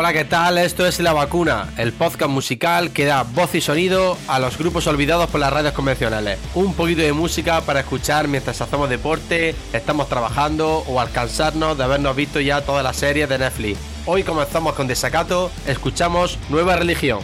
Hola, ¿qué tal? Esto es La Vacuna, el podcast musical que da voz y sonido a los grupos olvidados por las radios convencionales. Un poquito de música para escuchar mientras hacemos deporte, estamos trabajando o al cansarnos de habernos visto ya todas las series de Netflix. Hoy comenzamos con Desacato, escuchamos Nueva Religión.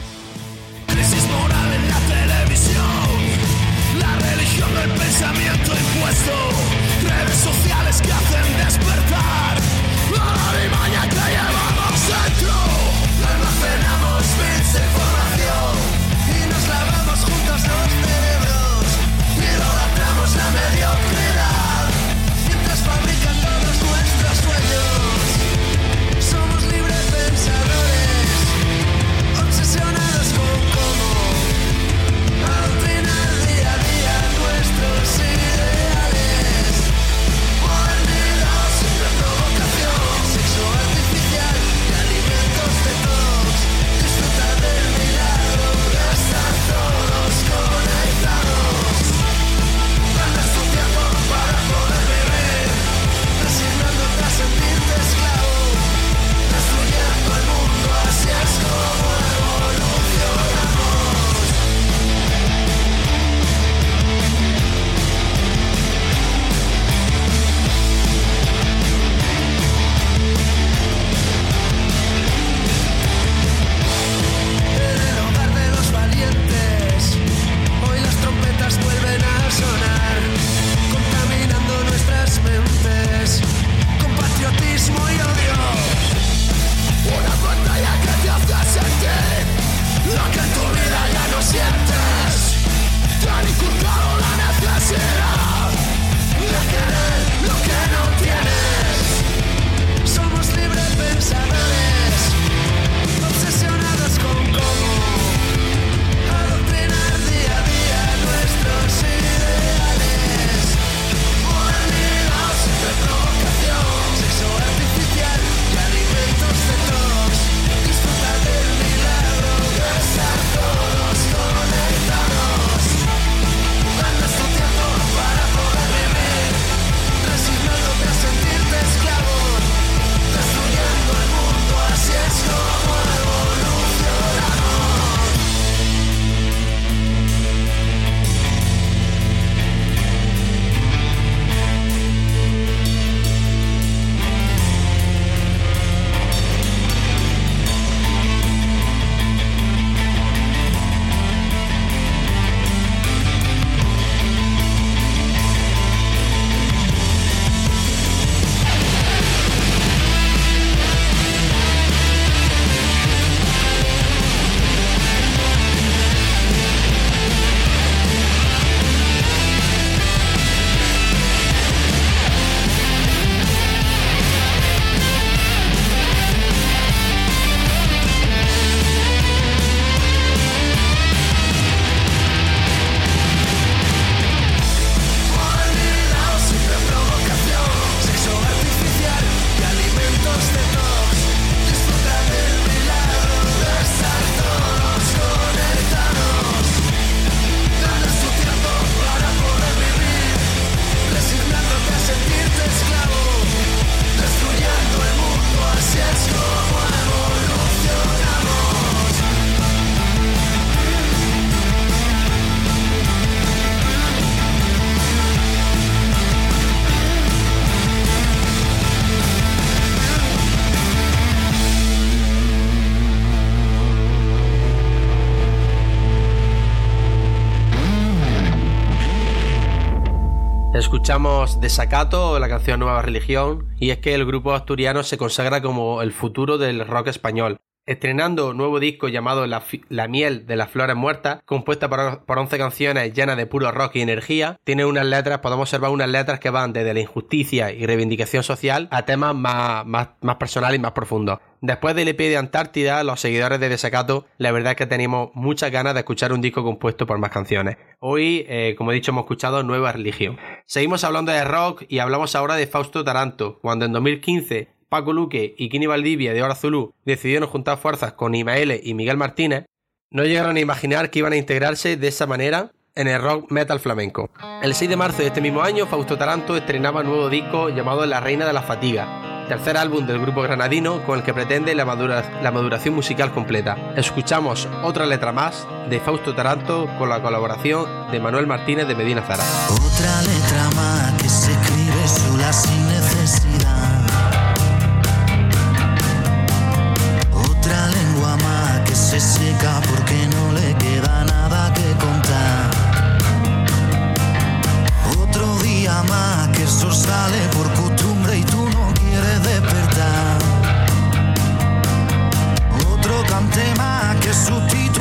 Escuchamos Desacato, la canción Nueva Religión, y es que el grupo asturiano se consagra como el futuro del rock español. Estrenando un nuevo disco llamado La, miel de las flores muertas, compuesta por, por 11 canciones llenas de puro rock y energía, tiene unas letras, podemos observar unas letras que van desde la injusticia y reivindicación social a temas más, más, más personales y más profundos. Después del EP de Antártida, los seguidores de Desacato, la verdad es que tenemos muchas ganas de escuchar un disco compuesto por más canciones. Hoy, eh, como he dicho, hemos escuchado Nueva Religión. Seguimos hablando de rock y hablamos ahora de Fausto Taranto, cuando en 2015 Paco Luque y Kini Valdivia de Hora Zulú decidieron juntar fuerzas con Imaele y Miguel Martínez, no llegaron a imaginar que iban a integrarse de esa manera en el rock metal flamenco. El 6 de marzo de este mismo año, Fausto Taranto estrenaba un nuevo disco llamado La Reina de la Fatiga. tercer álbum del grupo granadino con el que pretende la, maduración musical completa. Escuchamos otra letra más de Fausto Taranto con la colaboración de Manuel Martínez de Medina Zara. Otra letra más que se escribe sin necesidad. Se seca porque no le queda nada que contar. Otro día más que el sol sale por costumbre y tú no quieres despertar. Otro cante más que sustituye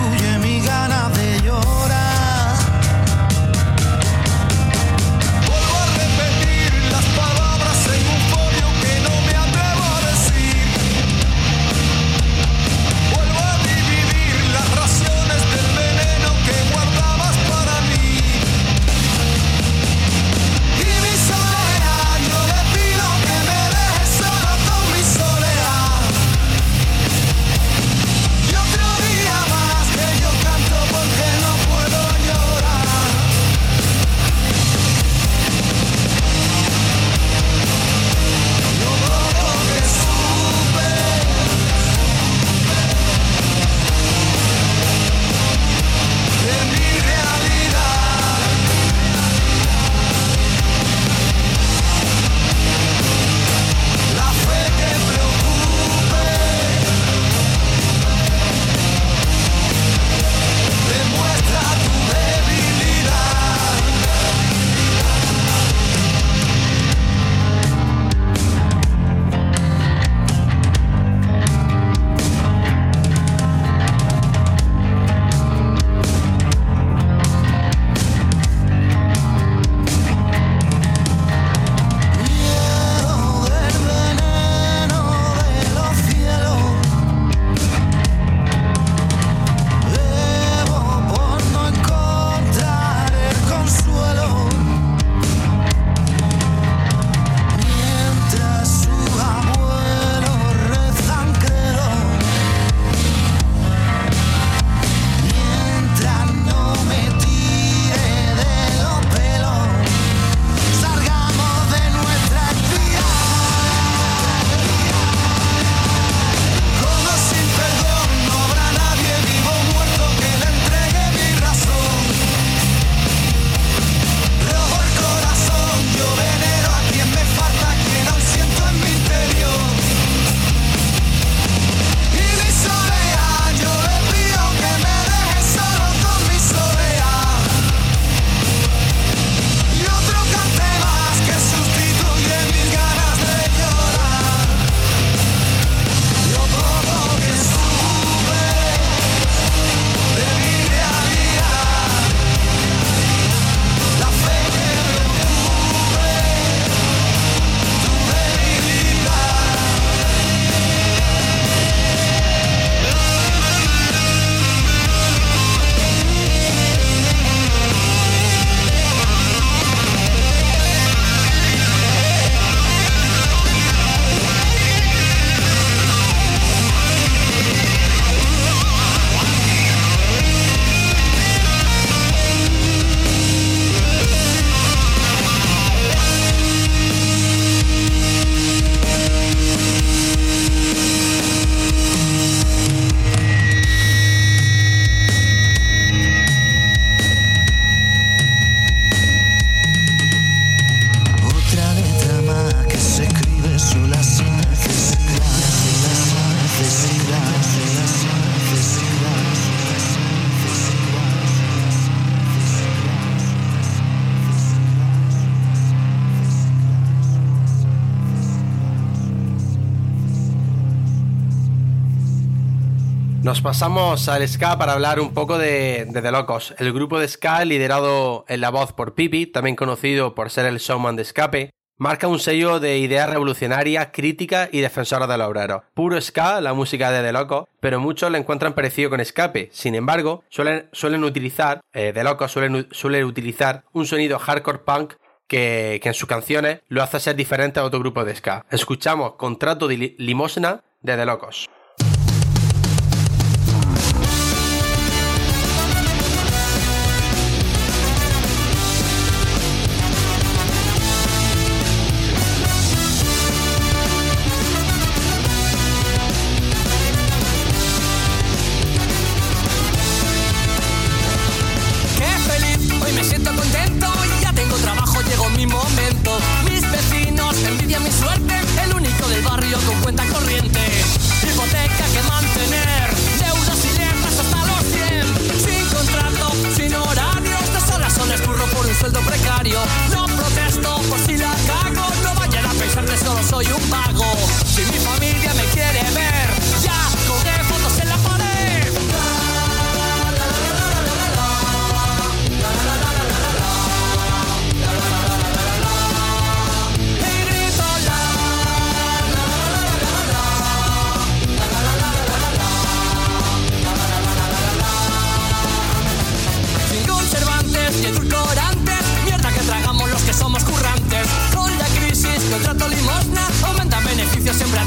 Nos pasamos al ska para hablar un poco de, de The Locos, el grupo de ska liderado en la voz por Pipi, también conocido por ser el showman de escape, marca un sello de ideas revolucionarias, críticas y defensoras del obrero. Puro ska, la música de The Locos, pero muchos le encuentran parecido con escape. Sin embargo, suelen, suelen utilizar, eh, The Locos suelen, suelen utilizar un sonido hardcore punk que, que en sus canciones lo hace ser diferente a otro grupo de ska. Escuchamos Contrato de Li- Limosna de The Locos.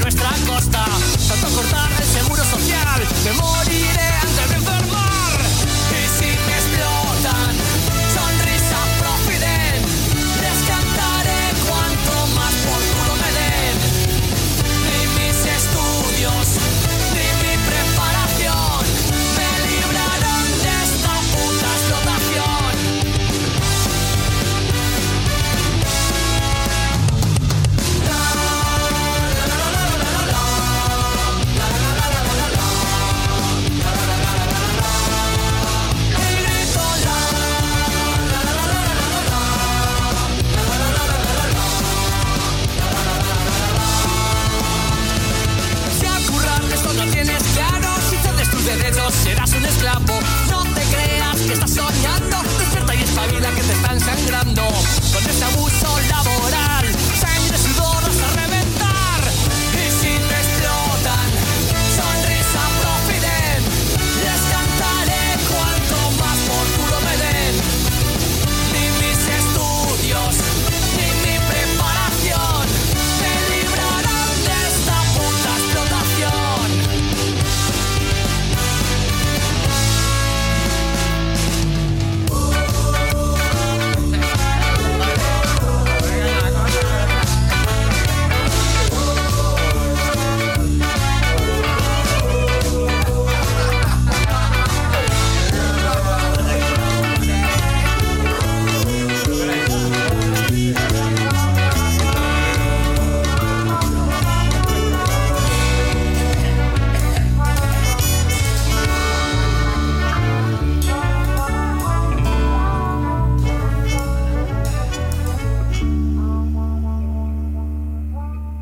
nuestra costa.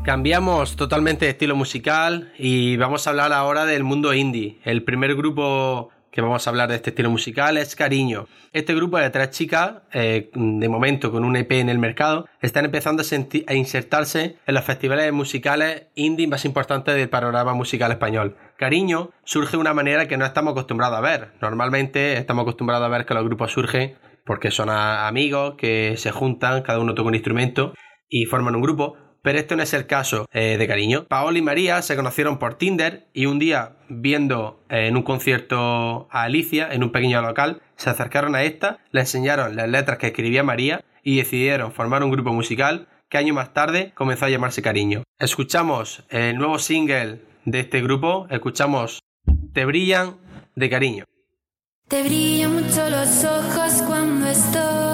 Cambiamos totalmente de estilo musical y vamos a hablar ahora del mundo indie. El primer grupo que vamos a hablar de este estilo musical es Cariño. Este grupo de tres chicas, eh, de momento con un EP en el mercado, están empezando a, insertarse en los festivales musicales indie más importantes del panorama musical español. Cariño surge de una manera que no estamos acostumbrados a ver. Normalmente estamos acostumbrados a ver que los grupos surgen porque son amigos que se juntan, cada uno toca un instrumento y forman un grupo pero este no es el caso eh, de cariño. Paola y María se conocieron por Tinder y un día, viendo eh, en un concierto a Alicia, en un pequeño local, se acercaron a esta, le enseñaron las letras que escribía María y decidieron formar un grupo musical que año más tarde comenzó a llamarse Cariño. Escuchamos el nuevo single de este grupo, escuchamos Te brillan de cariño. Te brillan mucho los ojos cuando estoy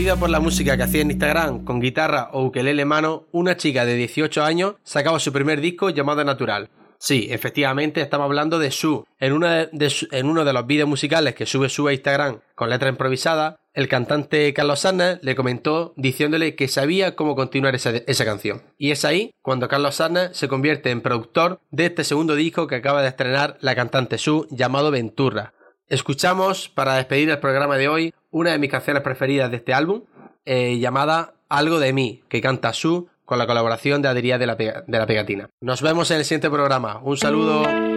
Conocida por la música que hacía en Instagram con guitarra o ukelele mano, una chica de 18 años sacaba su primer disco llamado Natural. Sí, efectivamente estamos hablando de Su. En, uno de los vídeos musicales que sube Su a Instagram con letra improvisada, el cantante Carlos Sarna le comentó diciéndole que sabía cómo continuar esa, canción. Y es ahí cuando Carlos Sarna se convierte en productor de este segundo disco que acaba de estrenar la cantante Su llamado Venturra. Escuchamos, para despedir el programa de hoy, una de mis canciones preferidas de este álbum, eh, llamada Algo de mí, que canta Su con la colaboración de Adrián de la, de la Pegatina. Nos vemos en el siguiente programa. Un saludo.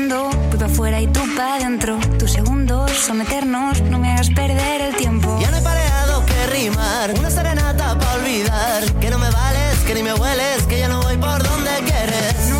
corriendo, tú pa' afuera y tú pa' adentro. Tus segundos son eternos, no me hagas perder el tiempo. Ya no he pareado que rimar, una serenata pa' olvidar. Que no me vales, que ni me hueles, que ya no voy por donde quieres.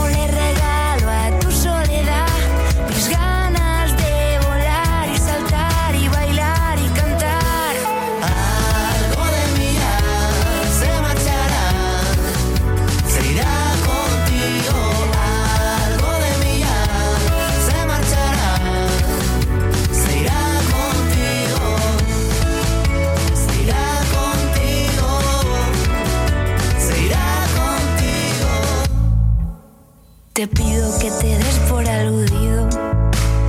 Te pido que te des por aludido,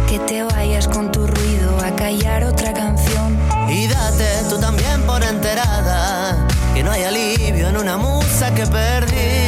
que te vayas con tu ruido a callar otra canción. Y date tú también por enterada, que no hay alivio en una musa que perdí.